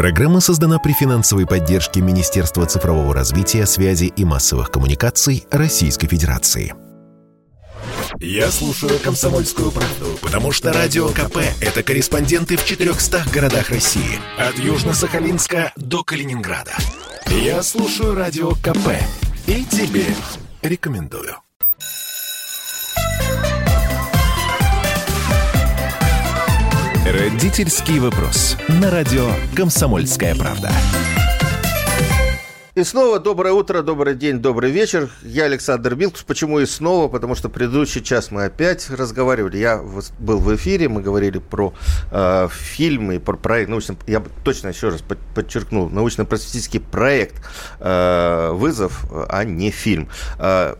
Программа создана при финансовой поддержке Министерства цифрового развития, связи и массовых коммуникаций Российской Федерации. Я слушаю «Комсомольскую правду», потому что «Радио КП» — это корреспонденты в 400 городах России. От Южно-Сахалинска до Калининграда. Я слушаю «Радио КП» и тебе рекомендую. Родительский вопрос. На радио «Комсомольская правда». И снова доброе утро, добрый день, добрый вечер. Я Александр Билкус. Почему и снова? Потому что предыдущий час мы опять разговаривали. Я был в эфире, мы говорили про э, фильмы, про проект. Научно, я точно еще раз подчеркнул, научно-просветительский проект э, «Вызов», а не фильм. Э,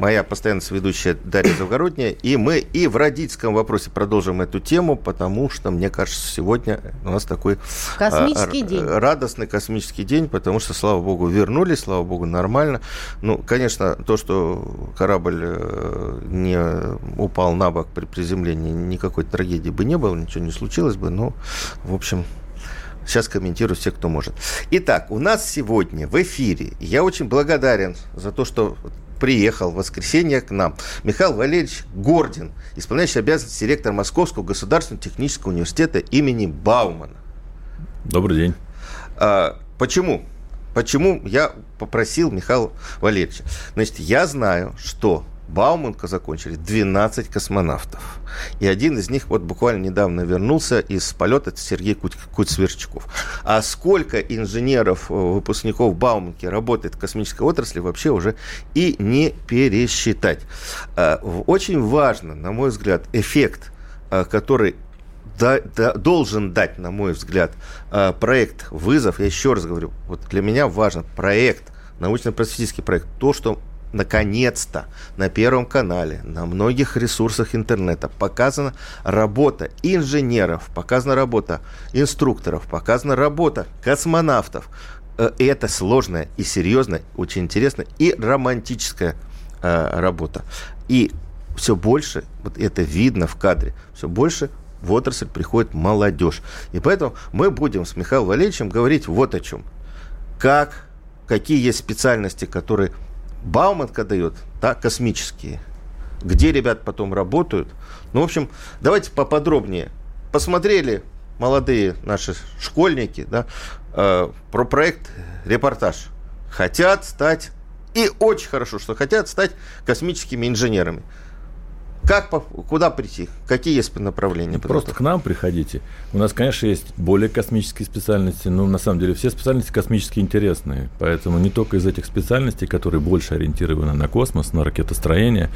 моя постоянная ведущая Дарья Завгородняя. И мы и в родительском вопросе продолжим эту тему, потому что, мне кажется, сегодня у нас такой космический а, день. радостный космический день, потому что, слава богу, вернулись, слава богу, нормально. Ну, конечно, то, что корабль э, не упал на бок при приземлении, никакой трагедии бы не было, ничего не случилось бы, но, в общем, Сейчас комментирую все, кто может. Итак, у нас сегодня в эфире, я очень благодарен за то, что приехал в воскресенье к нам Михаил Валерьевич Гордин, исполняющий обязанности директора Московского государственного технического университета имени Баумана. Добрый день. А, почему? Почему я попросил Михаила Валерьевича? Значит, я знаю, что Бауманка закончили 12 космонавтов. И один из них вот буквально недавно вернулся из полета, это Сергей Куцверчков. А сколько инженеров, э, выпускников Бауманки работает в космической отрасли, вообще уже и не пересчитать. Э, очень важно, на мой взгляд, эффект, э, который да, да, должен дать, на мой взгляд, проект «Вызов». Я еще раз говорю, вот для меня важен проект, научно-просветительский проект, то, что наконец-то на Первом канале, на многих ресурсах интернета показана работа инженеров, показана работа инструкторов, показана работа космонавтов. Э, это сложная и серьезная, очень интересная и романтическая э, работа. И все больше, вот это видно в кадре, все больше в отрасль приходит молодежь. И поэтому мы будем с Михаилом Валерьевичем говорить вот о чем. Как, какие есть специальности, которые Бауманка дает, да, космические. Где ребят потом работают. Ну, в общем, давайте поподробнее. Посмотрели молодые наши школьники да, э, про проект «Репортаж». Хотят стать, и очень хорошо, что хотят стать космическими инженерами. Как, куда прийти? Какие есть направления? Просто к нам приходите. У нас, конечно, есть более космические специальности, но на самом деле все специальности космически интересные. Поэтому не только из этих специальностей, которые больше ориентированы на космос, на ракетостроение,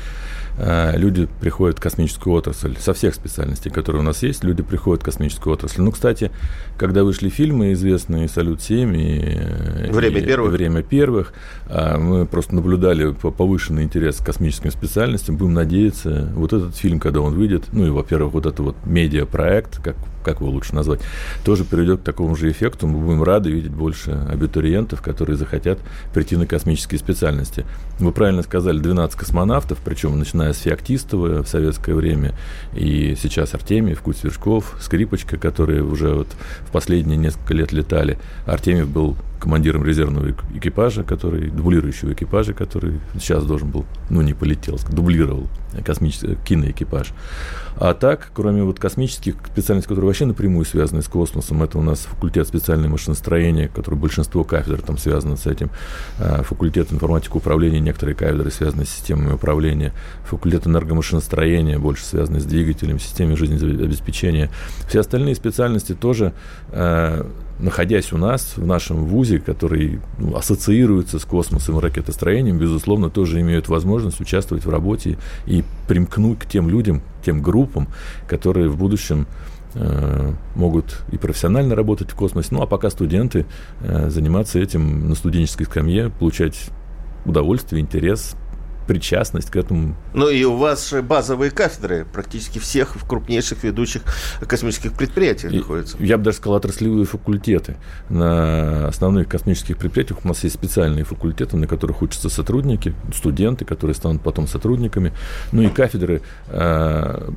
люди приходят в космическую отрасль. Со всех специальностей, которые у нас есть, люди приходят в космическую отрасль. Ну, кстати, когда вышли фильмы известные «Салют-7» и «Время и, первых», «Время первых», э, мы просто наблюдали повышенный интерес к космическим специальностям. Будем надеяться, вот этот фильм, когда он выйдет, ну и, во-первых, вот это вот медиапроект, как, как его лучше назвать, тоже приведет к такому же эффекту. Мы будем рады видеть больше абитуриентов, которые захотят прийти на космические специальности. Вы правильно сказали, 12 космонавтов, причем начиная с Феоктистова в советское время, и сейчас Артемьев, Куцвершков, Скрипочка, которые уже вот в последние несколько лет летали. Артемьев был командиром резервного экипажа, который, дублирующего экипажа, который сейчас должен был, ну, не полетел, дублировал космический киноэкипаж. А так, кроме вот космических специальностей, которые вообще напрямую связаны с космосом, это у нас факультет специального машиностроения, который большинство кафедр там связано с этим, а, факультет информатики управления, некоторые кафедры связаны с системами управления, факультет энергомашиностроения, больше связаны с двигателем, системой жизнеобеспечения. Все остальные специальности тоже а, находясь у нас, в нашем ВУЗе, который ну, ассоциируется с космосом и ракетостроением, безусловно, тоже имеют возможность участвовать в работе и примкнуть к тем людям, тем группам, которые в будущем э, могут и профессионально работать в космосе, ну а пока студенты э, заниматься этим на студенческой скамье, получать удовольствие, интерес, причастность к этому. Ну и у вас же базовые кафедры практически всех крупнейших ведущих космических предприятиях и, находятся. Я бы даже сказал отраслевые факультеты. На основных космических предприятиях у нас есть специальные факультеты, на которых учатся сотрудники, студенты, которые станут потом сотрудниками. Ну и кафедры, э,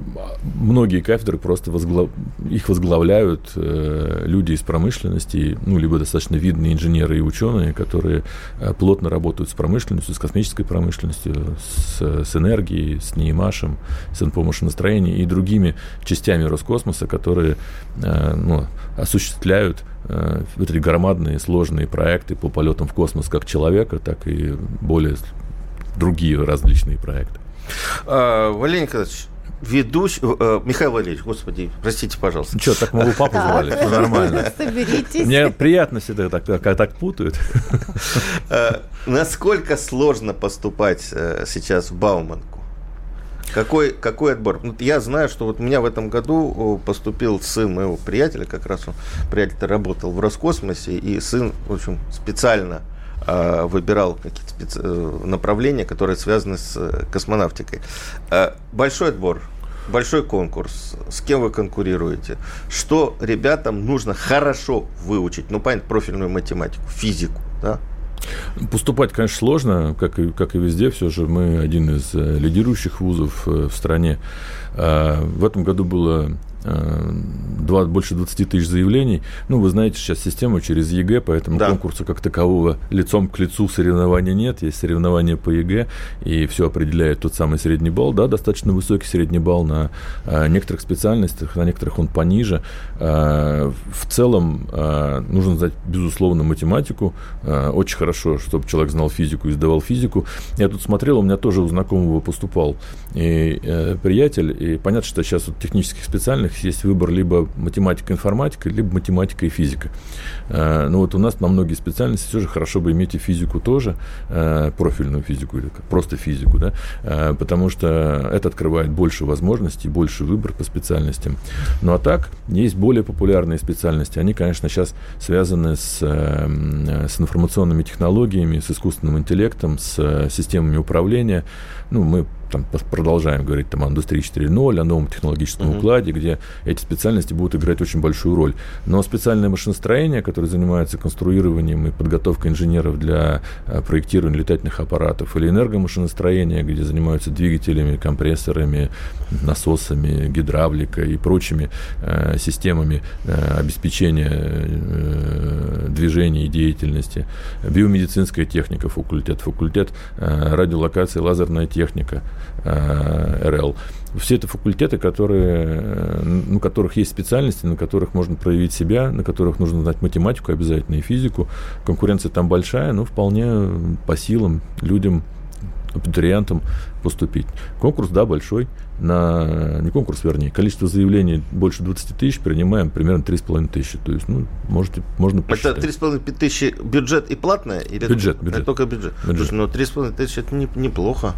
многие кафедры просто возглав... их возглавляют э, люди из промышленности, ну либо достаточно видные инженеры и ученые, которые э, плотно работают с промышленностью, с космической промышленностью, с, с энергией, с НИИМАШем, с инфомашиностроением и другими частями Роскосмоса, которые э, ну, осуществляют э, вот эти громадные сложные проекты по полетам в космос как человека, так и более другие различные проекты. А, Валерий Николаевич, ведущий... Э, Михаил Валерьевич, господи, простите, пожалуйста. Что, так могу папу звали? Все нормально. Соберитесь. Мне приятно всегда, так, как так путают. Э, насколько сложно поступать э, сейчас в Бауманку? Какой, какой отбор? Ну, я знаю, что вот у меня в этом году поступил сын моего приятеля, как раз он, приятель работал в Роскосмосе, и сын, в общем, специально выбирал какие-то специ... направления, которые связаны с космонавтикой. Большой отбор, большой конкурс. С кем вы конкурируете? Что ребятам нужно хорошо выучить? Ну, понятно, профильную математику, физику, да? Поступать, конечно, сложно, как и, как и везде. Все же мы один из э, лидирующих вузов э, в стране. А, в этом году было 2, больше 20 тысяч заявлений. Ну, вы знаете, сейчас система через ЕГЭ, поэтому да. конкурса как такового лицом к лицу соревнования нет. Есть соревнования по ЕГЭ, и все определяет тот самый средний балл. Да, достаточно высокий средний балл на а, некоторых специальностях, на некоторых он пониже. А, в целом нужно знать, безусловно, математику. Очень хорошо, чтобы человек знал физику и сдавал физику. Я тут смотрел, у меня тоже у знакомого поступал и э, приятель, и понятно, что сейчас вот технических специальных есть выбор либо математика, информатика, либо математика и физика. Э, ну вот у нас на многие специальности все же хорошо бы иметь и физику тоже, э, профильную физику или просто физику, да, э, потому что это открывает больше возможностей, больше выбор по специальностям. Ну а так, есть более популярные специальности, они, конечно, сейчас связаны с, с информационными технологиями, с искусственным интеллектом, с системами управления. Ну, мы там, продолжаем говорить там, о индустрии 4.0, о новом технологическом uh-huh. укладе, где эти специальности будут играть очень большую роль. Но специальное машиностроение, которое занимается конструированием и подготовкой инженеров для а, проектирования летательных аппаратов, или энергомашиностроение, где занимаются двигателями, компрессорами, насосами, гидравликой и прочими э, системами э, обеспечения э, движения и деятельности, биомедицинская техника, факультет, факультет э, радиолокации, лазерная техника – Э, РЛ. Все это факультеты, которые, э, ну, которых есть специальности, на которых можно проявить себя, на которых нужно знать математику обязательно и физику. Конкуренция там большая, но вполне по силам людям, абитуриентам поступить. Конкурс, да, большой. На, не конкурс, вернее, количество заявлений больше 20 тысяч, принимаем примерно 3,5 тысячи. То есть, ну, можете, можно посчитать. Это 3,5 тысячи бюджет и платное? Или бюджет, бюджет. Это только бюджет. бюджет. Слушай, ну, 3,5 тысячи это не, неплохо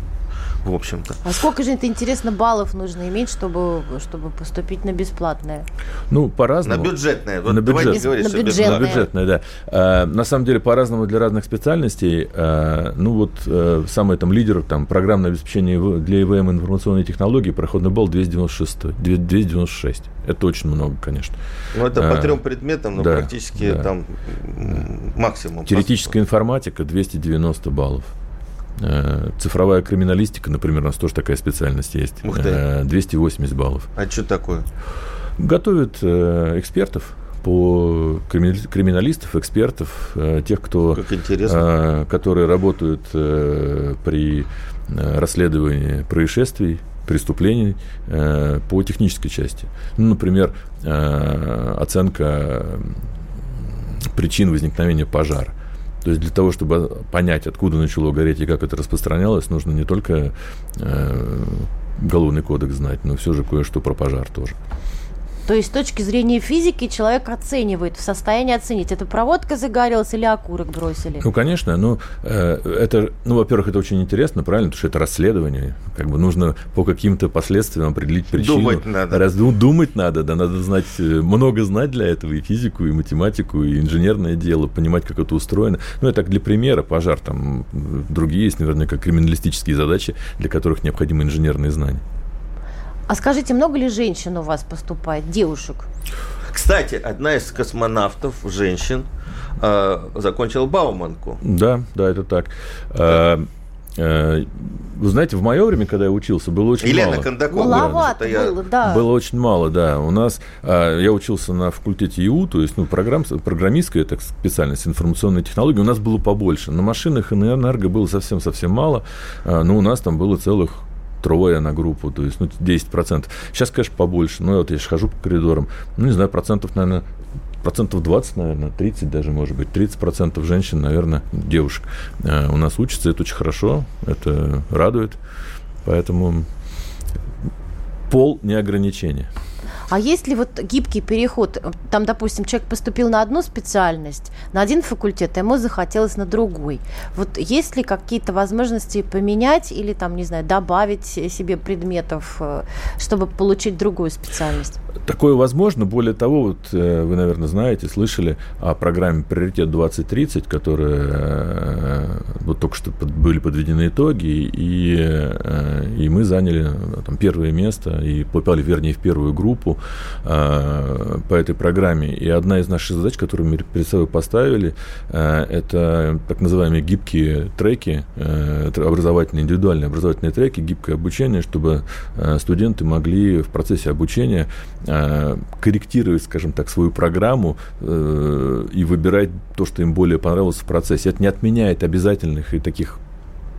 в общем-то. А сколько же это, интересно, баллов нужно иметь, чтобы, чтобы поступить на бесплатное? Ну, по-разному. На бюджетное. Вот на бюджет. говорить, на бюджетное. На бюджетное, да. А, на самом деле, по-разному для разных специальностей. А, ну, вот а, самый там лидер, там, программное обеспечение для ИВМ информационные технологии, проходный балл 296. 296. Это очень много, конечно. Ну, это по а, трем предметам, но да, практически да. там максимум. Теоретическая информатика 290 баллов. Э, цифровая криминалистика, например, у нас тоже такая специальность есть. Ух ты. 280 э, баллов. А что такое? Готовят э, экспертов по криминалистов, экспертов, тех, кто, которые работают при расследовании происшествий, преступлений по технической части. Ну, например, оценка причин возникновения пожара. То есть для того, чтобы понять, откуда начало гореть и как это распространялось, нужно не только э, кодекс знать, но все же кое-что про пожар тоже. То есть с точки зрения физики человек оценивает, в состоянии оценить, это проводка загорелась или окурок бросили? Ну, конечно. Ну, э, это, ну, во-первых, это очень интересно, правильно, потому что это расследование. Как бы нужно по каким-то последствиям определить причину. Думать надо. Раз, ну, думать надо, да, надо знать, э, много знать для этого, и физику, и математику, и инженерное дело, понимать, как это устроено. Ну, это так для примера, пожар, там другие есть, наверняка, криминалистические задачи, для которых необходимы инженерные знания. А скажите, много ли женщин у вас поступает, девушек? Кстати, одна из космонавтов, женщин, э, закончила Бауманку. Да, да, это так. А, э, Вы знаете, в мое время, когда я учился, было очень Елена мало. Кондакова. Маловато что-то было, да. Было очень мало, да. У нас, а, я учился на факультете ИУ, то есть, ну, программ, программистская так, специальность, информационные технологии, у нас было побольше. На машинах и на энерго было совсем-совсем мало, но у нас там было целых трое на группу, то есть, ну, 10%. Сейчас, конечно, побольше, но вот я же хожу по коридорам, ну, не знаю, процентов, наверное, процентов 20, наверное, 30 даже, может быть, 30 процентов женщин, наверное, девушек э, у нас учатся, это очень хорошо, это радует, поэтому пол не ограничение. А есть ли вот гибкий переход? Там, допустим, человек поступил на одну специальность, на один факультет, а ему захотелось на другой. Вот есть ли какие-то возможности поменять или там, не знаю, добавить себе предметов, э, чтобы получить другую специальность? Такое возможно. Более того, вот э, вы, наверное, знаете, слышали о программе «Приоритет 2030», которая э, вот только что были подведены итоги, и, и мы заняли там, первое место и попали, вернее, в первую группу э, по этой программе. И одна из наших задач, которую мы перед собой поставили, э, это так называемые гибкие треки, э, образовательные, индивидуальные образовательные треки, гибкое обучение, чтобы студенты могли в процессе обучения корректировать, скажем так, свою программу и выбирать то, что им более понравилось в процессе. Это не отменяет обязательных и таких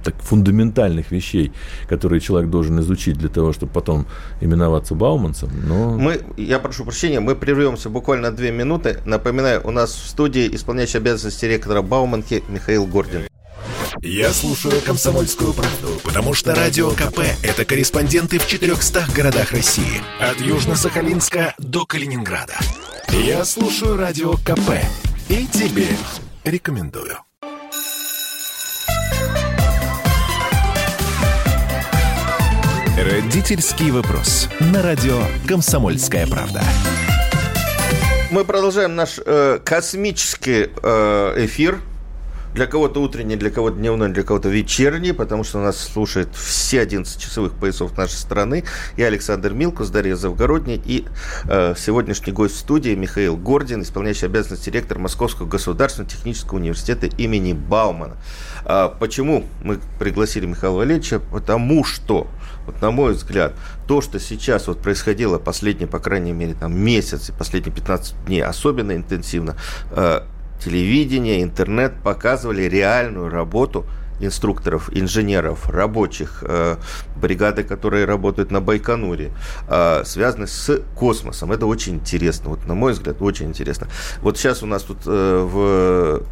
так, фундаментальных вещей, которые человек должен изучить для того, чтобы потом именоваться Бауманцем, но... Мы, я прошу прощения, мы прервемся буквально две минуты. Напоминаю, у нас в студии исполняющий обязанности директора Бауманки Михаил Гордин. Я слушаю «Комсомольскую правду», потому что «Радио КП» — это корреспонденты в 400 городах России. От Южно-Сахалинска до Калининграда. Я слушаю «Радио КП» и тебе рекомендую. Родительский вопрос. На радио «Комсомольская правда». Мы продолжаем наш э, космический э, эфир. Для кого-то утренний, для кого-то дневной, для кого-то вечерний, потому что нас слушает все 11 часовых поясов нашей страны. Я Александр Милкус, Дарья Завгородний и э, сегодняшний гость в студии Михаил Гордин, исполняющий обязанности директор Московского государственного технического университета имени Баумана. А почему мы пригласили Михаила Валерьевича? Потому что, вот на мой взгляд, то, что сейчас вот происходило последние, по крайней мере, там, месяц и последние 15 дней особенно интенсивно, э, телевидение, интернет показывали реальную работу инструкторов, инженеров, рабочих, э, бригады, которые работают на Байконуре, э, связаны с космосом. Это очень интересно. Вот, на мой взгляд, очень интересно. Вот сейчас у нас тут э, в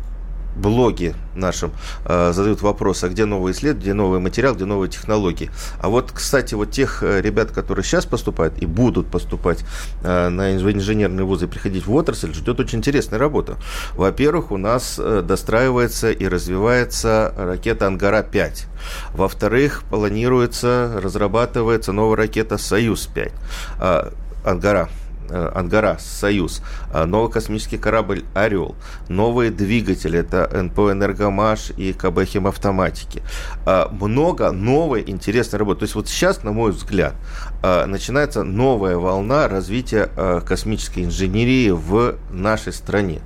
блоге нашем э, задают вопрос, а где новые исследования, где новый материал, где новые технологии. А вот, кстати, вот тех э, ребят, которые сейчас поступают и будут поступать э, на инж- инженерные вузы и приходить в отрасль, ждет очень интересная работа. Во-первых, у нас э, достраивается и развивается ракета «Ангара-5». Во-вторых, планируется, разрабатывается новая ракета «Союз-5». А, «Ангара» э, Ангара, Союз, а, новый космический корабль Орел, новые двигатели, это НПО Энергомаш и КБ Химавтоматики. А, Много новой интересной работы. То есть вот сейчас, на мой взгляд, начинается новая волна развития космической инженерии в нашей стране.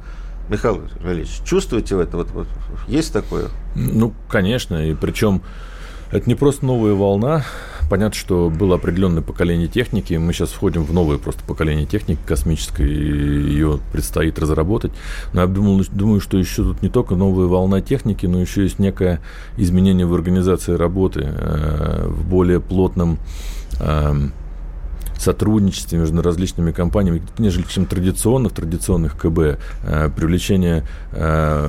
Михаил Валерьевич, чувствуете это? Вот, вот, есть такое? Ну, конечно, и причем это не просто новая волна. Понятно, что было определенное поколение техники. Мы сейчас входим в новое просто поколение техники космической, и ее предстоит разработать. Но я думал, думаю, что еще тут не только новая волна техники, но еще есть некое изменение в организации работы, э, в более плотном э, сотрудничестве между различными компаниями, нежели чем традиционных, традиционных КБ, привлечение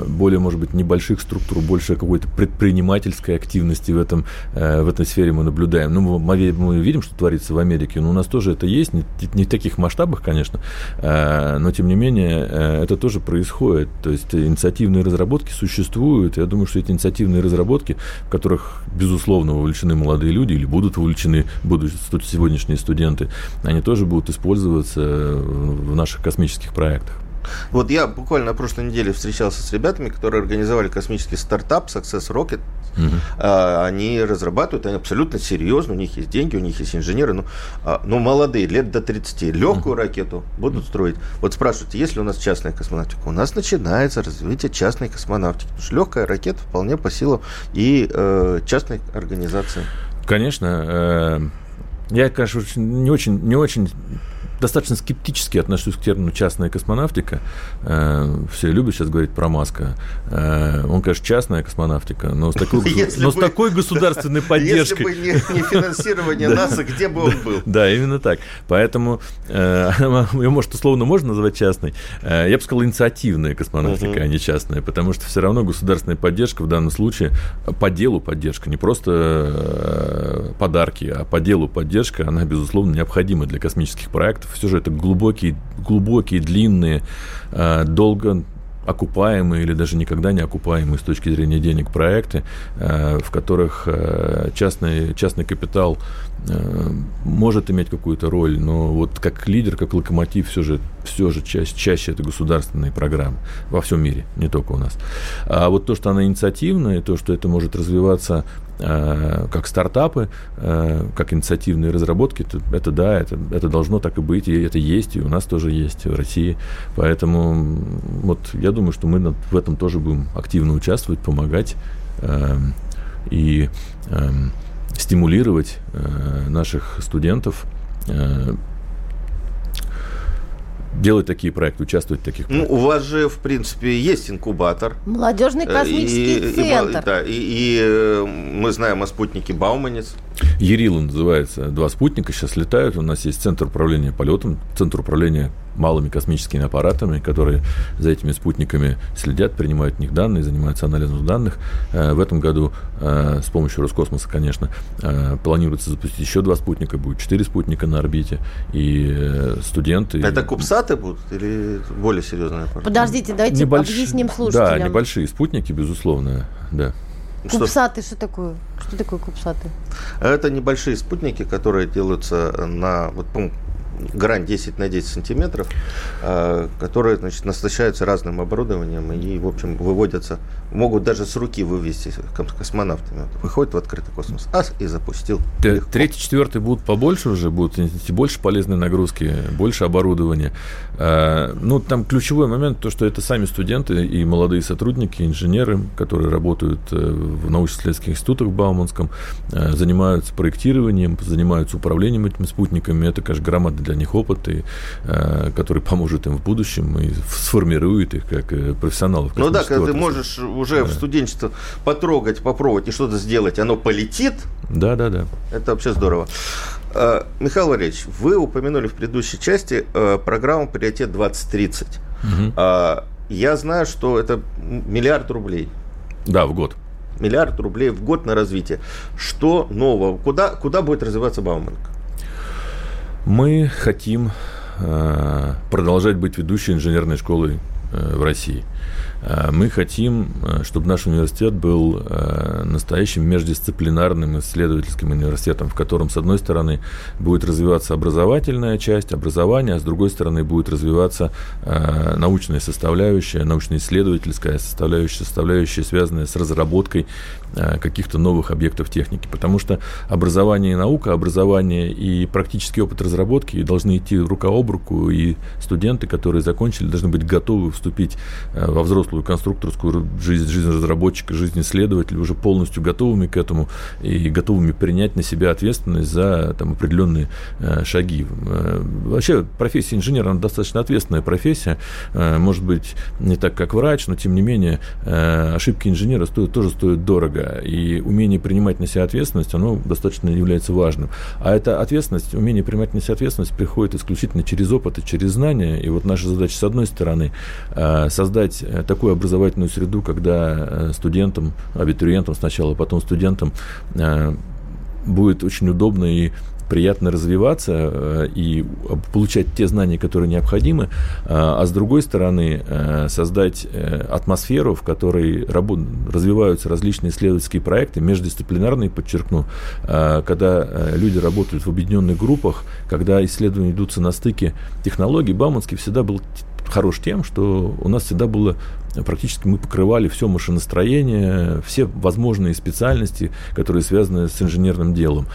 более, может быть, небольших структур, больше какой-то предпринимательской активности в, этом, в этой сфере мы наблюдаем. Ну, мы, мы видим, что творится в Америке, но у нас тоже это есть, не, не в таких масштабах, конечно, но тем не менее это тоже происходит. То есть инициативные разработки существуют. Я думаю, что эти инициативные разработки, в которых, безусловно, вовлечены молодые люди или будут вовлечены будут сегодняшние студенты, они тоже будут использоваться в наших космических проектах. Вот я буквально на прошлой неделе встречался с ребятами, которые организовали космический стартап Success Rocket. Угу. А, они разрабатывают, они абсолютно серьезно, у них есть деньги, у них есть инженеры, ну, а, ну молодые, лет до 30, легкую угу. ракету будут строить. Вот спрашиваете, есть ли у нас частная космонавтика? У нас начинается развитие частной космонавтики, потому что легкая ракета вполне по силам и э, частной организации. Конечно, э, я, конечно, не очень, не очень достаточно скептически отношусь к термину частная космонавтика. Э, все любят сейчас говорить про Маска. Э, он, конечно, частная космонавтика, но с такой, но с такой государственной поддержкой. Если бы не, не финансирование НАСА, где бы он был? Да, именно так. Поэтому э, ее, может, условно можно назвать частной. Я бы сказал, инициативная космонавтика, а не частная, потому что все равно государственная поддержка в данном случае по делу поддержка, не просто подарки, а по делу поддержка, она, безусловно, необходима для космических проектов все же это глубокие, глубокие, длинные, а, долго окупаемые или даже никогда не окупаемые с точки зрения денег проекты, а, в которых а, частный, частный капитал может иметь какую-то роль, но вот как лидер, как локомотив, все же, все же чаще, чаще это государственные программы во всем мире, не только у нас. А вот то, что она инициативная, то, что это может развиваться Э, как стартапы, э, как инициативные разработки, это, это да, это, это должно так и быть, и это есть, и у нас тоже есть в России. Поэтому вот я думаю, что мы в этом тоже будем активно участвовать, помогать э, и стимулировать наших студентов делать такие проекты, участвовать в таких проектах? Ну, у вас же, в принципе, есть инкубатор. Молодежный космический и, центр. И, да, и, и э, мы знаем о спутнике Бауманец. Ерила называется. Два спутника сейчас летают. У нас есть центр управления полетом, центр управления малыми космическими аппаратами, которые за этими спутниками следят, принимают от них данные, занимаются анализом данных. Э, в этом году э, с помощью Роскосмоса, конечно, э, планируется запустить еще два спутника, будет четыре спутника на орбите, и студенты... Это кубсаты будут или более серьезные аппараты? Подождите, давайте Небольш... объясним слушателям. Да, небольшие спутники, безусловно, да. Кубсаты, что, что такое? Что такое кубсаты? Это небольшие спутники, которые делаются на, вот, грань 10 на 10 сантиметров, а, которые значит, насыщаются разным оборудованием и, в общем, выводятся, могут даже с руки вывести космонавтами. Выходит в открытый космос, ас и запустил. Третий, четвертый будут побольше уже, будут больше полезной нагрузки, больше оборудования. А, ну, там ключевой момент, то, что это сами студенты и молодые сотрудники, инженеры, которые работают э, в научно-исследовательских институтах в Бауманском, э, занимаются проектированием, занимаются управлением этими спутниками. Это, конечно, громадный для них опыт, и, э, который поможет им в будущем и сформирует их как профессионалов. Ну да, когда ты можешь уже да. в студенчестве потрогать, попробовать и что-то сделать, оно полетит. Да, да, да. Это вообще здорово. Э, Михаил Валерьевич, вы упомянули в предыдущей части э, программу «Приоритет 2030». Угу. Я знаю, что это миллиард рублей. Да, в год. Миллиард рублей в год на развитие. Что нового? Куда, куда будет развиваться Бауманка? Мы хотим э, продолжать быть ведущей инженерной школой э, в России. Э, мы хотим, чтобы наш университет был настоящим междисциплинарным исследовательским университетом, в котором, с одной стороны, будет развиваться образовательная часть образования, а с другой стороны, будет развиваться научная составляющая, научно-исследовательская составляющая, составляющая, связанная с разработкой каких-то новых объектов техники. Потому что образование и наука, образование и практический опыт разработки должны идти рука об руку, и студенты, которые закончили, должны быть готовы вступить во взрослую конструкторскую жизнь, жизнь разработчика, жизнь исследователя уже полностью готовыми к этому и готовыми принять на себя ответственность за там, определенные э, шаги. Э, вообще профессия инженера, она достаточно ответственная профессия, э, может быть, не так, как врач, но тем не менее э, ошибки инженера стоят, тоже стоят дорого, и умение принимать на себя ответственность, оно достаточно является важным. А эта ответственность, умение принимать на себя ответственность приходит исключительно через опыт и через знания, и вот наша задача, с одной стороны, э, создать такую образовательную среду, когда студентам, абитуриентам сначала, потом студентам будет очень удобно и приятно развиваться э, и получать те знания, которые необходимы, э, а с другой стороны э, создать атмосферу, в которой развиваются различные исследовательские проекты, междисциплинарные, подчеркну, когда люди работают в объединенных группах, когда исследования идутся на стыке технологий. Бауманский всегда был хорош тем, что у нас всегда было практически мы покрывали все машиностроение, все возможные специальности, которые связаны с инженерным делом.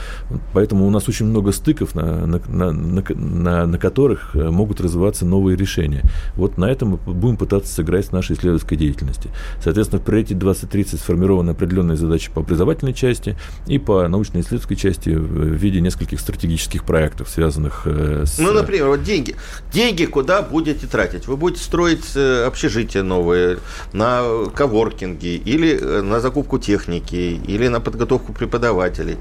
Поэтому у нас очень много стыков, на, на, на, на, на которых э, могут развиваться новые решения. Вот на этом мы будем пытаться сыграть с нашей исследовательской деятельности. Соответственно, в приоритете 2030 сформированы определенные задачи по образовательной части и по научно-исследовательской части в виде нескольких стратегических проектов, связанных э, с... Ну, например, вот деньги. Деньги куда будете тратить? Вы будете строить э, общежития новые, на коворкинги, или э, на закупку техники, или на подготовку преподавателей.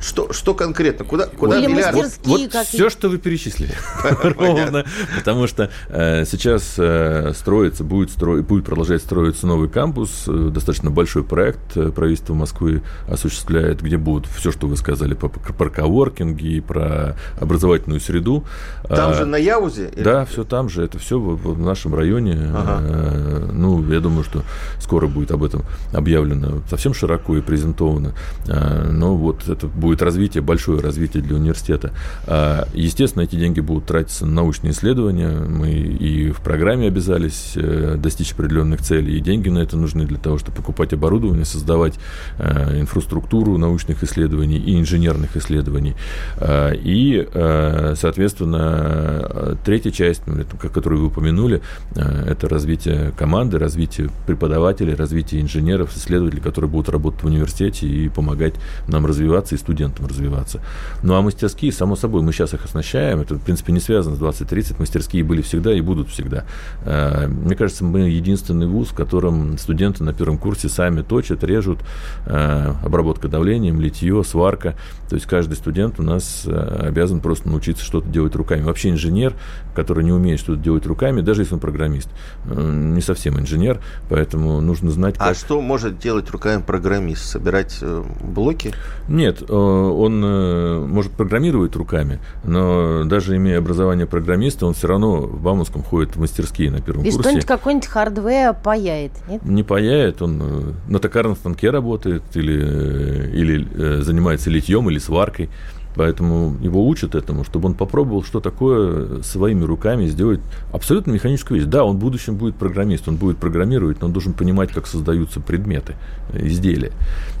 Что, что конкретно? Куда, куда Или миллиард? Вот, вот все, что вы перечислили. Ровно. Потому что э, сейчас э, строится, будет, стро... будет продолжать строиться новый кампус. Э, достаточно большой проект э, правительство Москвы осуществляет, где будут все, что вы сказали про, про коворкинги, про образовательную среду. Там а, же на Яузе? Да, все там же. Это все в, в нашем районе. Ага. Э, ну, я думаю, что скоро будет об этом объявлено совсем широко и презентовано. Э, но вот это будет будет развитие, большое развитие для университета. А, естественно, эти деньги будут тратиться на научные исследования. Мы и в программе обязались э, достичь определенных целей, и деньги на это нужны для того, чтобы покупать оборудование, создавать э, инфраструктуру научных исследований и инженерных исследований. А, и, э, соответственно, третья часть, ну, которую вы упомянули, это развитие команды, развитие преподавателей, развитие инженеров, исследователей, которые будут работать в университете и помогать нам развиваться и студентам студентам развиваться. Ну а мастерские, само собой, мы сейчас их оснащаем. Это, в принципе, не связано с 2030. Мастерские были всегда и будут всегда. Э, мне кажется, мы единственный вуз, в котором студенты на первом курсе сами точат, режут, э, обработка давлением, литье, сварка. То есть каждый студент у нас э, обязан просто научиться что-то делать руками. Вообще инженер, который не умеет что-то делать руками, даже если он программист, не совсем инженер, поэтому нужно знать, а как... А что может делать руками программист? Собирать блоки? Нет, он э, может программировать руками, но даже имея образование программиста, он все равно в Бауманском ходит в мастерские на первом И курсе. И что-нибудь какой-нибудь hardware паяет, нет? Не паяет, он э, на токарном станке работает или, э, или занимается литьем или сваркой. Поэтому его учат этому, чтобы он попробовал, что такое своими руками сделать абсолютно механическую вещь. Да, он в будущем будет программист, он будет программировать, но он должен понимать, как создаются предметы, изделия.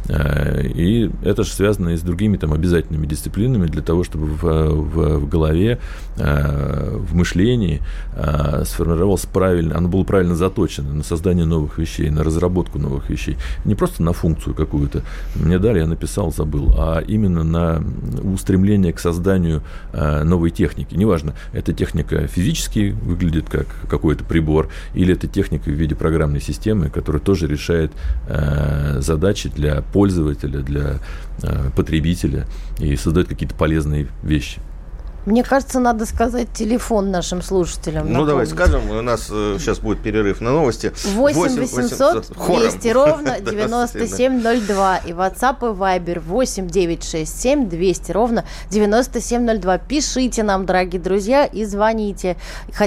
Э, и это же связано и с другими там обязательными дисциплинами для того, чтобы в, в, в голове, э, в мышлении э, сформировался правильно, оно было правильно заточено на создание новых вещей, на разработку новых вещей. Не просто на функцию какую-то. Мне дали, я написал, забыл, а именно на стремление к созданию э, новой техники. Неважно, эта техника физически выглядит как какой-то прибор, или это техника в виде программной системы, которая тоже решает э, задачи для пользователя, для э, потребителя и создает какие-то полезные вещи. Мне кажется, надо сказать телефон нашим слушателям. Ну, напомнить. давай скажем. У нас э, сейчас будет перерыв на новости. 8 800 200 ровно 9702. И WhatsApp и Viber 8 967 200 ровно 9702. Пишите нам, дорогие друзья, и звоните.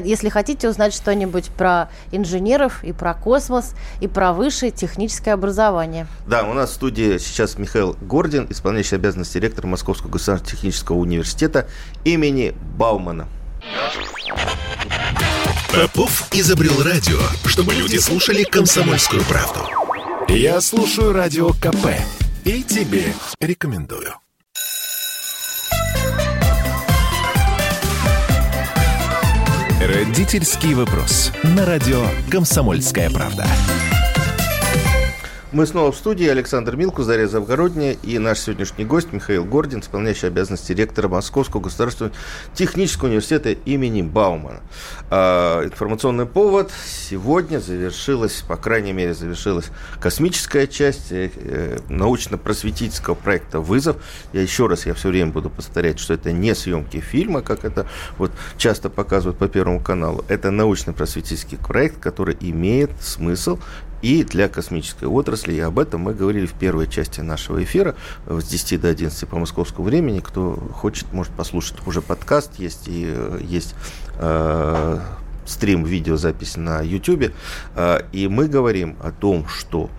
Если хотите узнать что-нибудь про инженеров и про космос, и про высшее техническое образование. Да, у нас в студии сейчас Михаил Гордин, исполняющий обязанности директора Московского государственного технического университета имени имени Баумана. Попов изобрел радио, чтобы люди слушали комсомольскую правду. Я слушаю радио КП и тебе рекомендую. Родительский вопрос. На радио «Комсомольская правда». Мы снова в студии. Александр Милку, Заря Завгородняя и наш сегодняшний гость Михаил Гордин, исполняющий обязанности ректора Московского государственного технического университета имени Баумана. А, информационный повод. Сегодня завершилась, по крайней мере, завершилась космическая часть э, э, научно-просветительского проекта «Вызов». Я еще раз, я все время буду повторять, что это не съемки фильма, как это вот часто показывают по Первому каналу. Это научно-просветительский проект, который имеет смысл и для космической отрасли. И об этом мы говорили в первой части нашего эфира с 10 до 11 по московскому времени. Кто хочет, может послушать. Уже подкаст есть и э, есть э, стрим, видеозапись на YouTube. Э, и мы говорим о том, что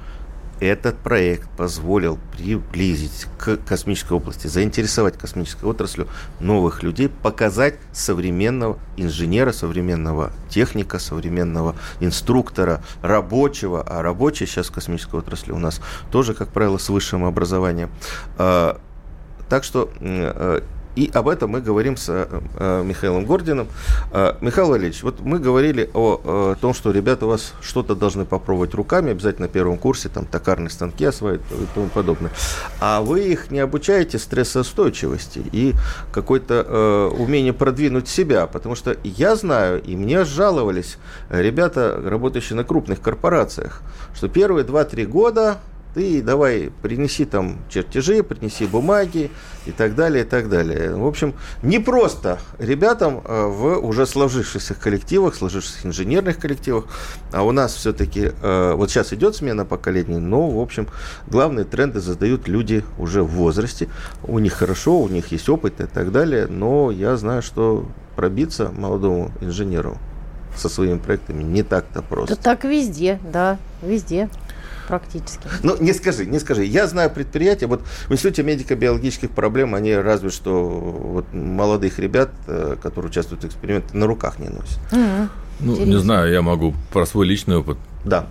этот проект позволил приблизить к космической области, заинтересовать космической отраслью новых людей, показать современного инженера, современного техника, современного инструктора, рабочего, а рабочий сейчас в космической отрасли у нас тоже, как правило, с высшим образованием. А, так что э, и об этом мы говорим с э, э, Михаилом Гординым. Э, Михаил Валерьевич, вот мы говорили о, о том, что ребята у вас что-то должны попробовать руками, обязательно на первом курсе, там токарные станки освоить и тому подобное. А вы их не обучаете стрессоустойчивости и какое-то э, умение продвинуть себя, потому что я знаю, и мне жаловались ребята, работающие на крупных корпорациях, что первые 2-3 года ты давай принеси там чертежи, принеси бумаги и так далее, и так далее. В общем, не просто ребятам э, в уже сложившихся коллективах, сложившихся инженерных коллективах, а у нас все-таки, э, вот сейчас идет смена поколений, но, в общем, главные тренды задают люди уже в возрасте. У них хорошо, у них есть опыт и так далее, но я знаю, что пробиться молодому инженеру со своими проектами не так-то просто. Да так везде, да, везде практически. Ну, не скажи, не скажи. Я знаю предприятия, вот в Институте медико-биологических проблем, они разве что вот, молодых ребят, э, которые участвуют в эксперименте, на руках не носят. Угу. Ну, Интересно. не знаю, я могу про свой личный опыт. Да.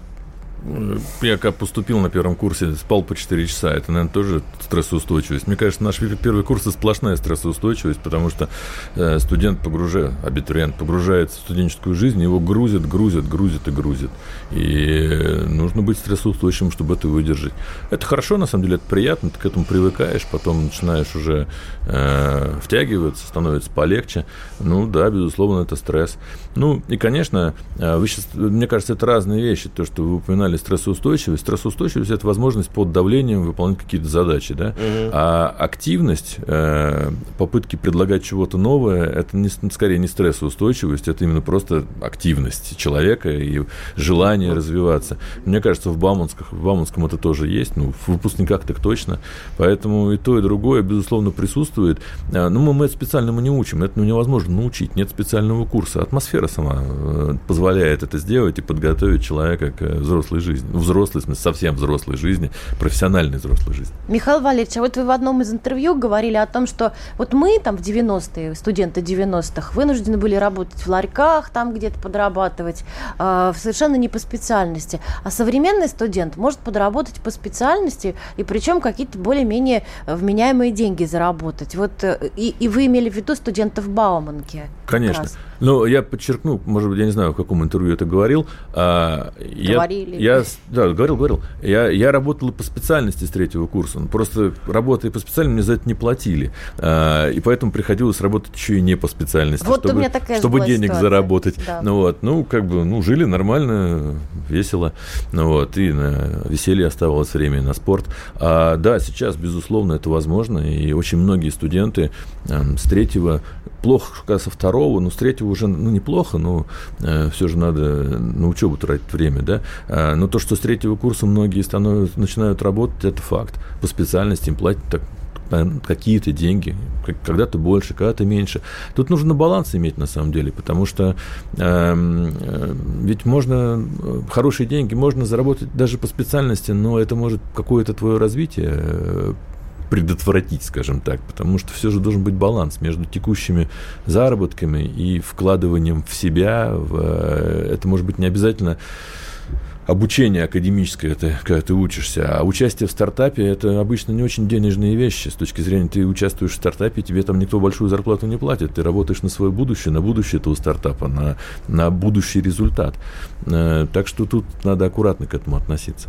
Я как поступил на первом курсе, спал по 4 часа. Это, наверное, тоже стрессоустойчивость. Мне кажется, наш первый курс – сплошная стрессоустойчивость, потому что э, студент погружает, абитуриент погружается в студенческую жизнь, его грузят, грузят, грузят и грузят. И нужно быть стрессоустойчивым, чтобы это выдержать. Это хорошо, на самом деле, это приятно, ты к этому привыкаешь, потом начинаешь уже э, втягиваться, становится полегче. Ну да, безусловно, это стресс. Ну и, конечно, э, вы сейчас, мне кажется, это разные вещи. То, что вы упоминали упоминали стрессоустойчивость. Стрессоустойчивость – это возможность под давлением выполнять какие-то задачи. Да? Угу. А активность, э, попытки предлагать чего-то новое – это не, скорее не стрессоустойчивость, это именно просто активность человека и желание развиваться. Мне кажется, в Бауманском, в Бауманском это тоже есть, ну, в выпускниках так точно. Поэтому и то, и другое, безусловно, присутствует. А, но мы, мы это специально мы не учим, это ну, невозможно научить, нет специального курса. Атмосфера сама э, позволяет это сделать и подготовить человека к взрослой жизни. Ну, взрослой, в смысле, совсем взрослой жизни, профессиональной взрослой жизни. Михаил Валерьевич, а вот вы в одном из интервью говорили о том, что вот мы там в 90-е, студенты 90-х, вынуждены были работать в ларьках, там где-то подрабатывать, э, совершенно не по специальности. А современный студент может подработать по специальности, и причем какие-то более-менее вменяемые деньги заработать. Вот э, и, и вы имели в виду студентов Бауманки. Конечно. Но я подчеркну, может быть, я не знаю, в каком интервью это говорил. А, Говорили. Я, я, да, говорил, говорил. Я, я работал по специальности с третьего курса. Просто работая по специальности, мне за это не платили. А, и поэтому приходилось работать еще и не по специальности, вот чтобы, чтобы денег ситуация. заработать. Да. Ну вот, ну как бы, ну жили нормально, весело. Ну вот, и на веселье оставалось время на спорт. А, да, сейчас, безусловно, это возможно. И очень многие студенты э, с третьего плохо со второго, но с третьего уже ну, неплохо, но э, все же надо на учебу тратить время, да. А, но то, что с третьего курса многие становятся, начинают работать, это факт. По специальности им платят так, какие-то деньги, когда-то больше, когда-то меньше. Тут нужно баланс иметь на самом деле, потому что эм, э, ведь можно э, хорошие деньги можно заработать даже по специальности, но это может какое-то твое развитие э, предотвратить, скажем так, потому что все же должен быть баланс между текущими заработками и вкладыванием в себя. В, э, это может быть не обязательно обучение академическое, это когда ты учишься, а участие в стартапе это обычно не очень денежные вещи. С точки зрения, ты участвуешь в стартапе, тебе там никто большую зарплату не платит. Ты работаешь на свое будущее, на будущее этого стартапа, на, на будущий результат. Э, так что тут надо аккуратно к этому относиться.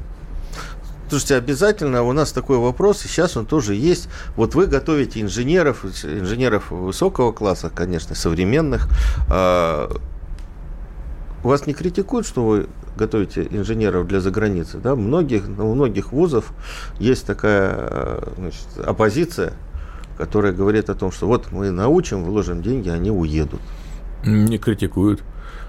Слушайте, обязательно у нас такой вопрос, и сейчас он тоже есть. Вот вы готовите инженеров, инженеров высокого класса, конечно, современных. А, вас не критикуют, что вы готовите инженеров для заграницы? Да? Многих, у многих вузов есть такая значит, оппозиция, которая говорит о том, что вот мы научим, вложим деньги, они уедут. Не критикуют.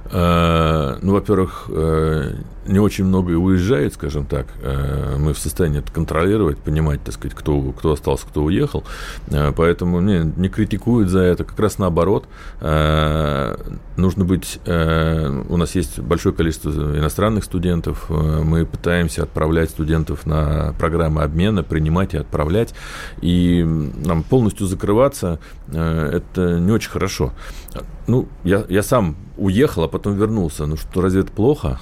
А, ну, во-первых, э, не очень много и уезжает, скажем так. Э, мы в состоянии это контролировать, понимать, так сказать, кто, кто остался, кто уехал. Э, поэтому не, не критикуют за это. Как раз наоборот. Э, нужно быть... У нас есть большое количество иностранных студентов. Мы пытаемся отправлять студентов на программы обмена, принимать и отправлять. И нам полностью закрываться это не очень хорошо. Ну, я, я сам уехал, а потом вернулся. Ну что, разве это плохо?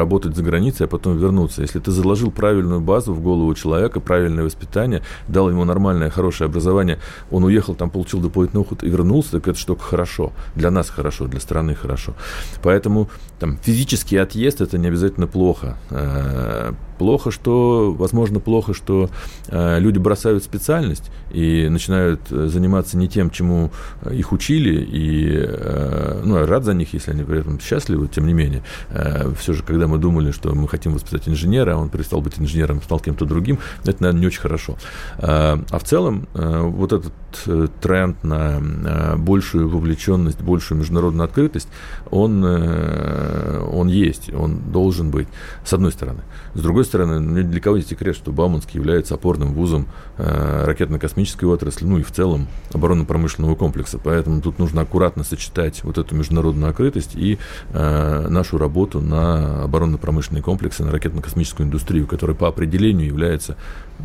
Поработать за границей, а потом вернуться. Если ты заложил правильную базу в голову человека, правильное воспитание, дал ему нормальное, хорошее образование, он уехал, там получил дополнительный уход и вернулся, так это что хорошо. Для нас хорошо, для страны хорошо. Поэтому там, физический отъезд это не обязательно плохо. Э, плохо, что, возможно, плохо, что э, люди бросают специальность и начинают э, заниматься не тем, чему их учили, и, ну, я рад за них, если они при этом счастливы, тем не менее. Все же, когда мы думали, что мы хотим воспитать инженера, а он перестал быть инженером, стал кем-то другим, это, наверное, не очень хорошо. А, в целом э, вот этот э, тренд на э, большую вовлеченность, большую международную открытость, он, он есть, он должен быть, с одной стороны. С другой стороны, ну, для кого не секрет, что Бауманский является опорным вузом ракетно-космической отрасли, ну и в целом оборонно-промышленного комплекса. Поэтому тут нужно аккуратно сочетать вот эту международную открытость и нашу работу на оборонно оборонно-промышленные комплексы, на ракетно-космическую индустрию, которая по определению является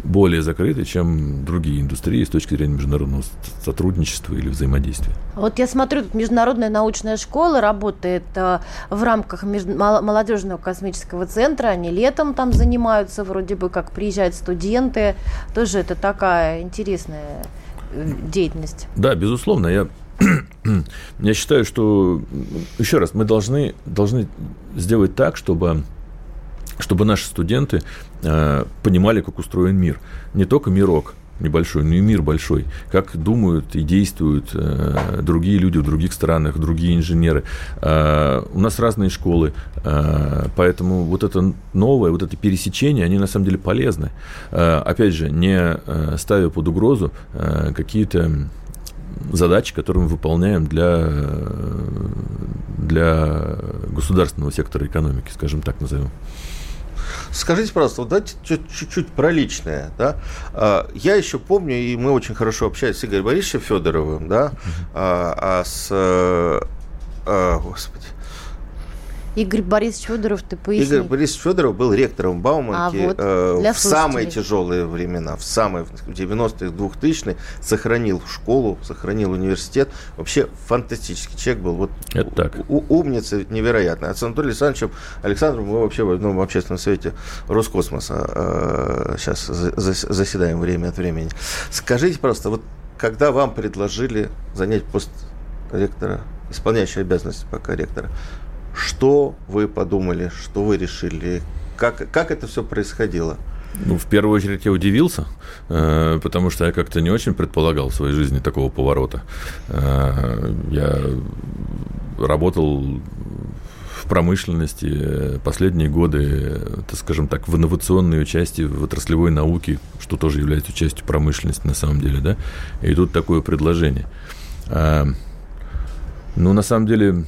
более закрытой, чем другие индустрии с точки зрения международного сотрудничества или взаимодействия. Вот я смотрю, тут Международная научная школа работает э, в рамках молодежного космического центра. Они летом там занимаются, вроде бы как приезжают студенты. Тоже это такая интересная э, деятельность. Да, безусловно. Я я считаю, что, еще раз, мы должны, должны сделать так, чтобы чтобы наши студенты э, понимали, как устроен мир. Не только мирок небольшой, но и мир большой. Как думают и действуют э, другие люди в других странах, другие инженеры. Э, у нас разные школы, э, поэтому вот это новое, вот это пересечение, они на самом деле полезны. Э, опять же, не э, ставя под угрозу э, какие-то задачи, которые мы выполняем для, для государственного сектора экономики, скажем так назовем. Скажите, пожалуйста, вот давайте чуть-чуть про личное. Да? А, я еще помню, и мы очень хорошо общались с Игорем Борисовичем Федоровым, да, а, а с... А, господи, Игорь Борисович Федоров, ты поясни. Игорь Борисович Федоров был ректором Бауманки а вот, э, в самые тяжелые времена, в самые в 90-х, 2000-х, сохранил школу, сохранил университет. Вообще фантастический человек был. Вот Это так. У, умница невероятная. А с Анатолием Александровичем Александром мы вообще в одном общественном совете Роскосмоса э, сейчас заседаем время от времени. Скажите просто, вот когда вам предложили занять пост ректора, исполняющий обязанности пока ректора, что вы подумали, что вы решили? Как, как это все происходило? Ну, в первую очередь я удивился, э, потому что я как-то не очень предполагал в своей жизни такого поворота. Э, я работал в промышленности последние годы, так скажем так, в инновационной части, в отраслевой науке, что тоже является частью промышленности на самом деле, да, и тут такое предложение. Э, ну, на самом деле,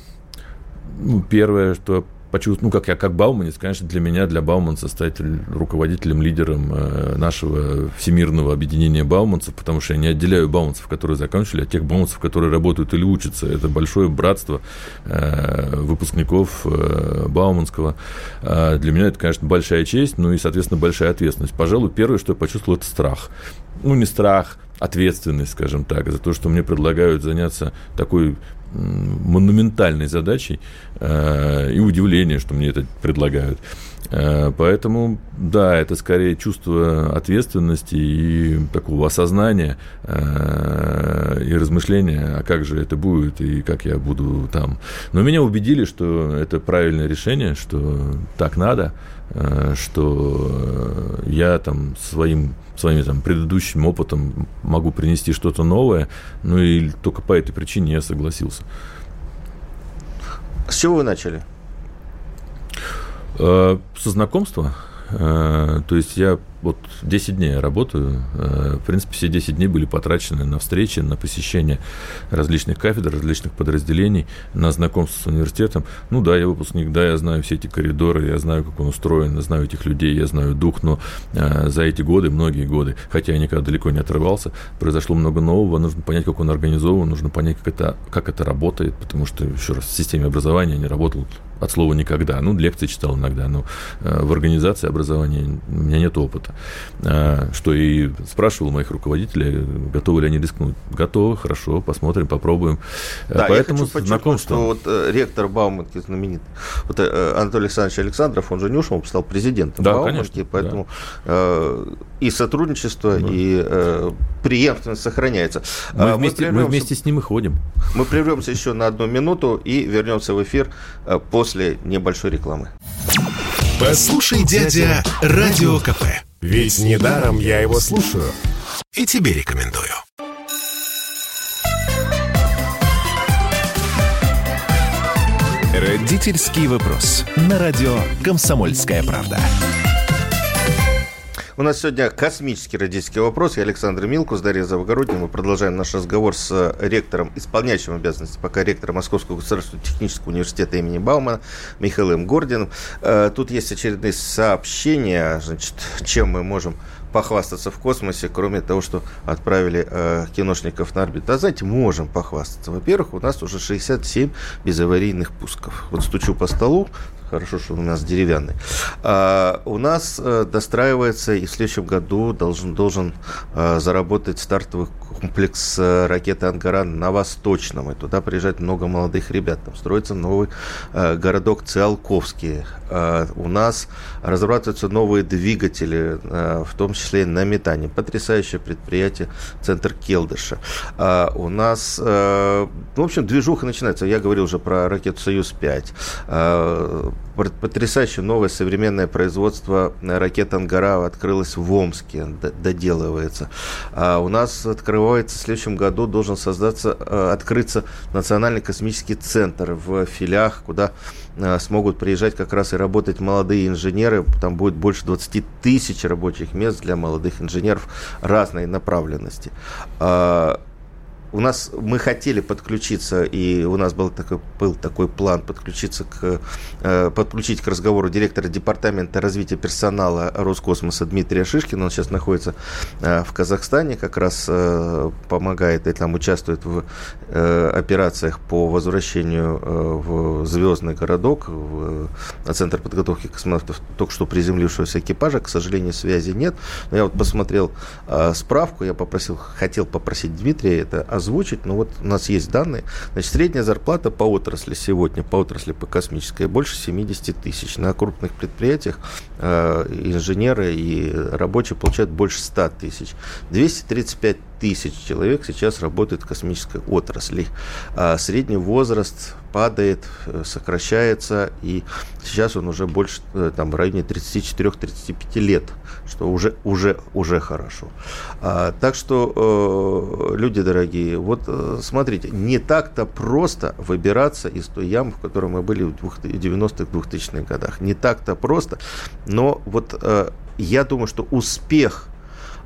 ну, первое, что почувствовал, ну, как я, как Бауманец, конечно, для меня, для Бауманца стать руководителем, лидером э, нашего всемирного объединения Бауманцев, потому что я не отделяю Бауманцев, которые закончили, от тех Бауманцев, которые работают или учатся. Это большое братство э, выпускников э, Бауманского. Э, для меня это, конечно, большая честь, ну и, соответственно, большая ответственность. Пожалуй, первое, что я почувствовал, это страх. Ну, не страх, ответственность, скажем так, за то, что мне предлагают заняться такой монументальной задачей э, и удивление, что мне это предлагают. Э, поэтому, да, это скорее чувство ответственности и такого осознания э, и размышления, а как же это будет и как я буду там. Но меня убедили, что это правильное решение, что так надо, что я там своим своим там, предыдущим опытом могу принести что-то новое, ну и только по этой причине я согласился. С чего вы начали? Э, со знакомства. Э, то есть я вот 10 дней я работаю. Э, в принципе, все 10 дней были потрачены на встречи, на посещение различных кафедр, различных подразделений, на знакомство с университетом. Ну да, я выпускник, да, я знаю все эти коридоры, я знаю, как он устроен, я знаю этих людей, я знаю дух, но за эти годы, многие годы, хотя я никогда далеко не отрывался, произошло много нового, нужно понять, как он организован, нужно понять, как это, как это работает, потому что, еще раз, в системе образования не работал от слова никогда. Ну, лекции читал иногда, но э, в организации образования у меня нет опыта. Э, что и спрашивал моих руководителей, готовы ли они рискнуть. Готовы, хорошо, посмотрим, попробуем. Да, Поэтому я хочу знакомство... что вот э, ректор Бауманки знаменитый, вот э, Анатолий Александрович Александров, он же Нюшев, стал президентом да, Бауманки, конечно, поэтому да. э, и сотрудничество, да. и э, преемственность сохраняется. Мы, а, вместе, мы, мы вместе с ним и ходим. Мы прервемся еще на одну минуту и вернемся в эфир после после небольшой рекламы. Послушай, дядя, Радио КП. Ведь недаром я его слушаю. И тебе рекомендую. Родительский вопрос. На радио «Комсомольская правда». У нас сегодня космический родительский вопрос. Я Александр Милкус, Дарья Завгородняя. Мы продолжаем наш разговор с э, ректором, исполняющим обязанности пока ректора Московского государственного технического университета имени Баумана Михаилом Гординым. Э, тут есть очередные сообщения, значит, чем мы можем похвастаться в космосе, кроме того, что отправили э, киношников на орбиту. А знаете, можем похвастаться. Во-первых, у нас уже 67 безаварийных пусков. Вот стучу по столу, Хорошо, что у нас деревянный. А, у нас а, достраивается и в следующем году должен, должен а, заработать стартовый комплекс а, ракеты «Ангаран» на Восточном. И туда приезжает много молодых ребят. Там строится новый а, городок Циолковский. А, у нас разрабатываются новые двигатели, а, в том числе на метане. Потрясающее предприятие «Центр Келдыша». А, у нас, а, в общем, движуха начинается. Я говорил уже про ракету «Союз-5». А, потрясающее новое современное производство ракет «Ангара» открылось в Омске, доделывается. А у нас открывается в следующем году, должен создаться, э, открыться Национальный космический центр в филях, куда э, смогут приезжать как раз и работать молодые инженеры. Там будет больше 20 тысяч рабочих мест для молодых инженеров разной направленности. А, у нас мы хотели подключиться, и у нас был такой, был такой план подключиться к, э, подключить к разговору директора департамента развития персонала Роскосмоса Дмитрия Шишкина. Он сейчас находится э, в Казахстане, как раз э, помогает и там участвует в э, операциях по возвращению э, в звездный городок, в, на центр подготовки космонавтов, только что приземлившегося экипажа. К сожалению, связи нет. Но я вот посмотрел э, справку, я попросил, хотел попросить Дмитрия это озвучить, но вот у нас есть данные. Значит, средняя зарплата по отрасли сегодня, по отрасли по космической, больше 70 тысяч. На крупных предприятиях э, инженеры и рабочие получают больше 100 тысяч. 235 тысяч человек сейчас работает в космической отрасли. А средний возраст падает, э, сокращается, и сейчас он уже больше, э, там, в районе 34-35 лет, что уже, уже, уже хорошо. А, так что, э, люди дорогие, вот э, смотрите, не так-то просто выбираться из той ямы, в которой мы были в 90-х, 2000-х годах. Не так-то просто, но вот э, я думаю, что успех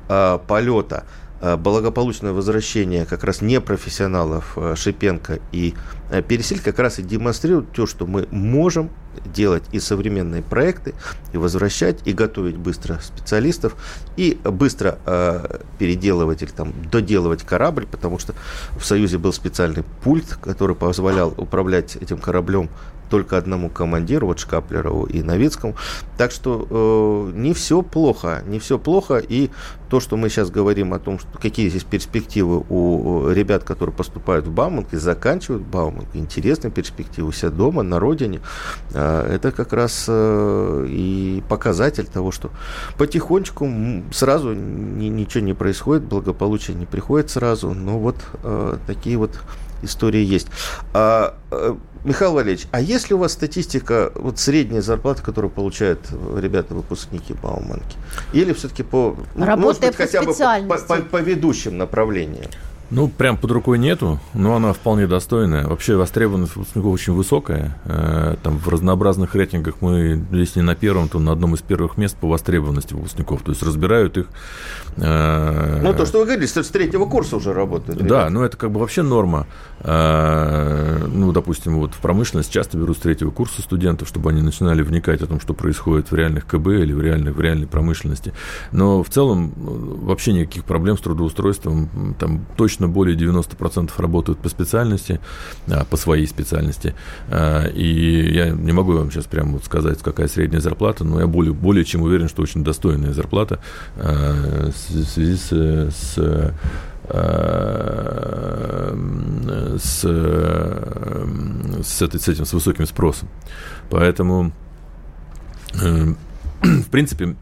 э, полета – благополучное возвращение как раз непрофессионалов э, Шипенко и э, Пересель как раз и демонстрирует то, что мы можем делать и современные проекты, и возвращать, и готовить быстро специалистов, и быстро э, переделывать или там доделывать корабль, потому что в Союзе был специальный пульт, который позволял управлять этим кораблем только одному командиру, вот Шкаплерову и Новицкому. Так что э, не все плохо, не все плохо. И то, что мы сейчас говорим о том, что какие здесь перспективы у ребят, которые поступают в Бауманг и заканчивают Бауманг, Бауманку интересны перспективы у себя дома, на родине, это как раз и показатель того, что потихонечку сразу ничего не происходит, благополучие не приходит сразу, но вот такие вот истории есть. А, э, Михаил Валерьевич, а есть ли у вас статистика вот средняя зарплата, которую получают ребята выпускники Бауманки? Или все-таки по, Работая может быть, хотя бы по, по, по ведущим направлениям? Ну, прям под рукой нету, но она вполне достойная. Вообще востребованность выпускников очень высокая. Э, там в разнообразных рейтингах мы, если не на первом, то на одном из первых мест по востребованности выпускников. То есть разбирают их. Э, ну, то, что вы говорили, с третьего курса уже работают. Ребята. Да, ну это как бы вообще норма. Э, ну, допустим, вот в промышленность часто берут с третьего курса студентов, чтобы они начинали вникать о том, что происходит в реальных КБ или в реальной, в реальной промышленности. Но в целом вообще никаких проблем с трудоустройством там точно точно более 90% работают по специальности, а, по своей специальности. А, и я не могу вам сейчас прямо сказать, какая средняя зарплата, но я более, более чем уверен, что очень достойная зарплата а, в связи с, с с, с, этой, с этим, с высоким спросом. Поэтому э, в принципе,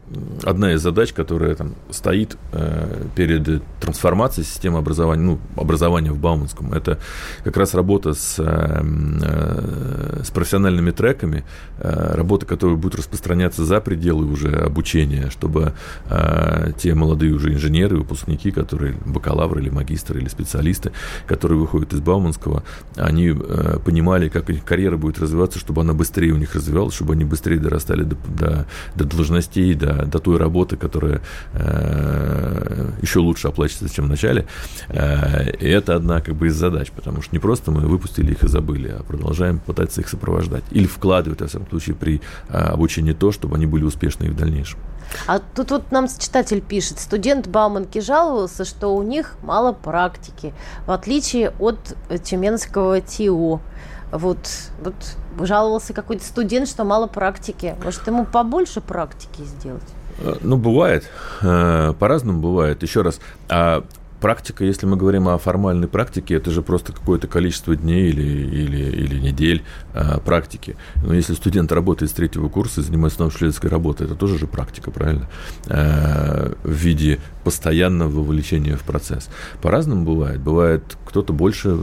одна из задач, которая там стоит э, перед трансформацией системы образования, ну, образования в Бауманском, это как раз работа с, э, э, с профессиональными треками, э, работа, которая будет распространяться за пределы уже обучения, чтобы э, те молодые уже инженеры, выпускники, которые бакалавры или магистры или специалисты, которые выходят из Бауманского, они э, понимали, как их карьера будет развиваться, чтобы она быстрее у них развивалась, чтобы они быстрее дорастали до, до, до должностей, до, до той работы, которая э, еще лучше оплачивается, чем в начале. Э, и это одна как бы из задач, потому что не просто мы выпустили их и забыли, а продолжаем пытаться их сопровождать. Или вкладывать, во всяком случае, при э, обучении то, чтобы они были успешны и в дальнейшем. А тут вот нам читатель пишет, студент Бауманки жаловался, что у них мало практики, в отличие от Тюменского ТИО. Вот, вот жаловался какой-то студент, что мало практики. Может, ему побольше практики сделать? Э, ну, бывает. Э, по-разному бывает. Еще раз, а практика, если мы говорим о формальной практике, это же просто какое-то количество дней или, или, или недель а, практики. Но если студент работает с третьего курса и занимается научно-исследовательской работой, это тоже же практика, правильно? В виде постоянного вовлечения в процесс. По-разному бывает. Бывает, кто-то больше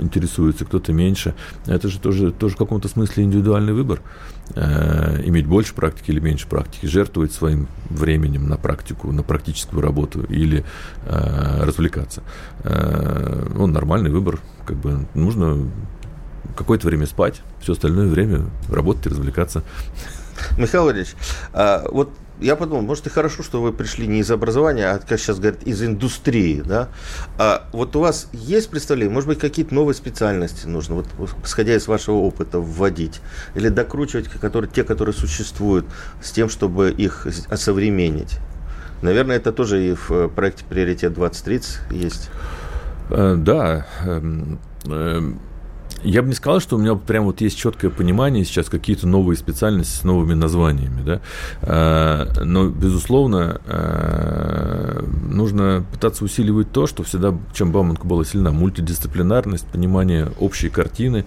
интересуется, кто-то меньше. Это же тоже, тоже в каком-то смысле индивидуальный выбор. Э, иметь больше практики или меньше практики, жертвовать своим временем на практику, на практическую работу или э, развлекаться. Э, ну, нормальный выбор. Как бы нужно какое-то время спать, все остальное время работать и развлекаться. Михаил Владимирович, а вот я подумал, может, и хорошо, что вы пришли не из образования, а, как сейчас говорят, из индустрии, да? А вот у вас есть представление, может быть, какие-то новые специальности нужно, вот, исходя из вашего опыта, вводить или докручивать которые, те, которые существуют, с тем, чтобы их осовременить? Наверное, это тоже и в проекте «Приоритет 2030» есть. Э, да, эм, эм, я бы не сказал, что у меня прям вот есть четкое понимание сейчас какие-то новые специальности с новыми названиями, да. А, но, безусловно, а, нужно пытаться усиливать то, что всегда, чем Бауманка была сильна, мультидисциплинарность, понимание общей картины,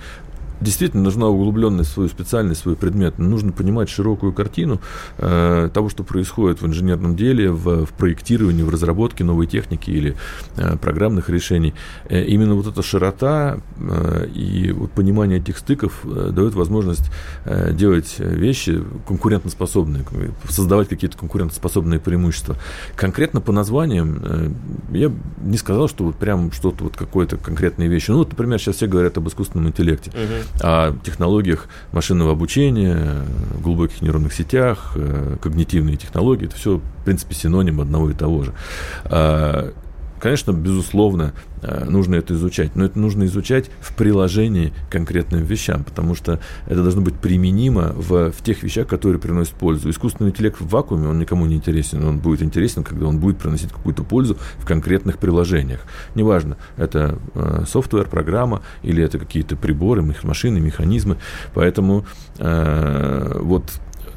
действительно нужна углубленность в свою специальность, свой предмет. Нужно понимать широкую картину э, того, что происходит в инженерном деле, в, в проектировании, в разработке новой техники или э, программных решений. Э, именно вот эта широта э, и вот понимание этих стыков э, дает возможность э, делать вещи конкурентоспособные, создавать какие-то конкурентоспособные преимущества. Конкретно по названиям э, я не сказал, что вот прям что-то вот какое-то конкретные вещи. Ну, вот, например, сейчас все говорят об искусственном интеллекте. Uh-huh о технологиях машинного обучения, глубоких нейронных сетях, когнитивные технологии. Это все, в принципе, синоним одного и того же. Конечно, безусловно, э, нужно это изучать, но это нужно изучать в приложении к конкретным вещам, потому что это должно быть применимо в, в тех вещах, которые приносят пользу. Искусственный интеллект в вакууме, он никому не интересен, он будет интересен, когда он будет приносить какую-то пользу в конкретных приложениях. Неважно, это э, софтвер, программа или это какие-то приборы, машины, механизмы. Поэтому э, вот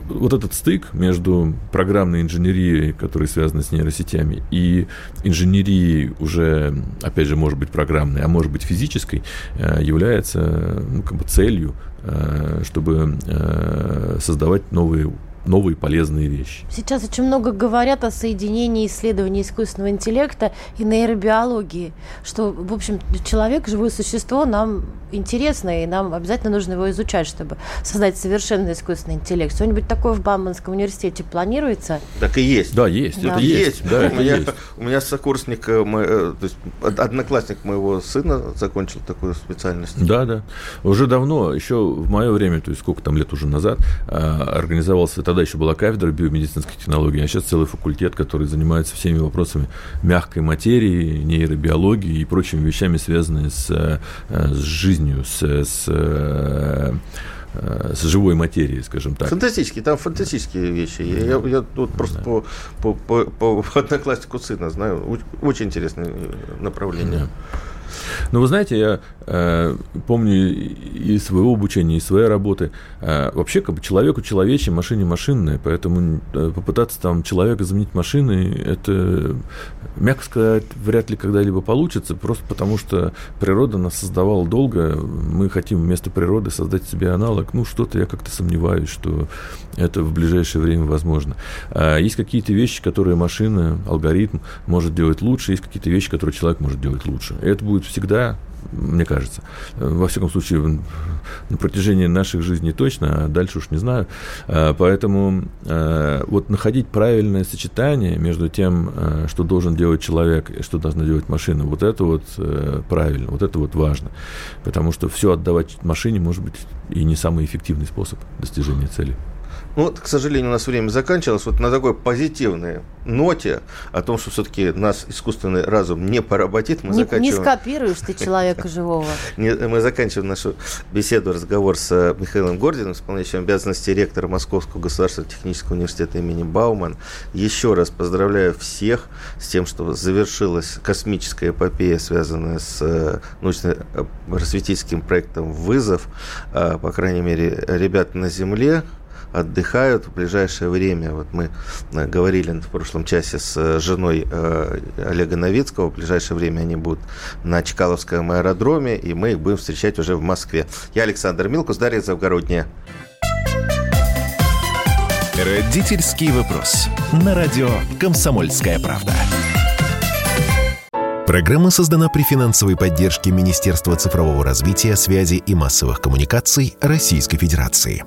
вот этот стык между программной инженерией, которая связана с нейросетями, и инженерией уже, опять же, может быть программной, а может быть физической, э, является ну, как бы целью, э, чтобы э, создавать новые новые полезные вещи. Сейчас очень много говорят о соединении исследований искусственного интеллекта и нейробиологии, что, в общем, человек, живое существо, нам интересно, и нам обязательно нужно его изучать, чтобы создать совершенный искусственный интеллект. Что-нибудь такое в Бауманском университете планируется? Так и есть. Да, есть. Да. Это есть. есть. Да, у, это меня, есть. у меня сокурсник, э, мой, э, то есть одноклассник моего сына закончил такую специальность. Да, да. Уже давно, еще в мое время, то есть сколько там лет уже назад, а, организовался тогда еще была кафедра биомедицинских технологий, а сейчас целый факультет, который занимается всеми вопросами мягкой материи, нейробиологии и прочими вещами, связанными с, э, с жизнью, с, с э, с живой материей, скажем так. Фантастические, там фантастические вещи. Я, я, я тут просто да. по, по, по, по однокласснику сына знаю. Очень интересное направление. Да. Но вы знаете, я э, помню и своего обучения, и своей работы. Э, вообще, как бы человеку человече, машине машинное, поэтому э, попытаться там человека заменить машиной, это, мягко сказать, вряд ли когда-либо получится, просто потому что природа нас создавала долго, мы хотим вместо природы создать себе аналог. Ну, что-то я как-то сомневаюсь, что это в ближайшее время возможно. А есть какие-то вещи, которые машина, алгоритм может делать лучше, есть какие-то вещи, которые человек может делать лучше. И это будет всегда мне кажется. Во всяком случае, на протяжении наших жизней точно, а дальше уж не знаю. А, поэтому а, вот находить правильное сочетание между тем, а, что должен делать человек и что должна делать машина, вот это вот э, правильно, вот это вот важно. Потому что все отдавать машине может быть и не самый эффективный способ достижения цели. Ну, вот, к сожалению, у нас время заканчивалось. Вот на такой позитивной ноте о том, что все-таки нас искусственный разум не поработит, мы не, заканчиваем... Не скопируешь ты человека живого. Мы заканчиваем нашу беседу, разговор с э, Михаилом Гординым, исполняющим обязанности ректора Московского государственного технического университета имени Бауман. Еще раз поздравляю всех с тем, что завершилась космическая эпопея, связанная с э, научно-просветительским проектом «Вызов». Э, по крайней мере, ребят на Земле, отдыхают в ближайшее время. Вот мы э, говорили в прошлом часе с э, женой э, Олега Новицкого. В ближайшее время они будут на Чкаловском аэродроме, и мы их будем встречать уже в Москве. Я Александр Милкус, Дарья Завгородняя. Родительский вопрос. На радио «Комсомольская правда». Программа создана при финансовой поддержке Министерства цифрового развития, связи и массовых коммуникаций Российской Федерации.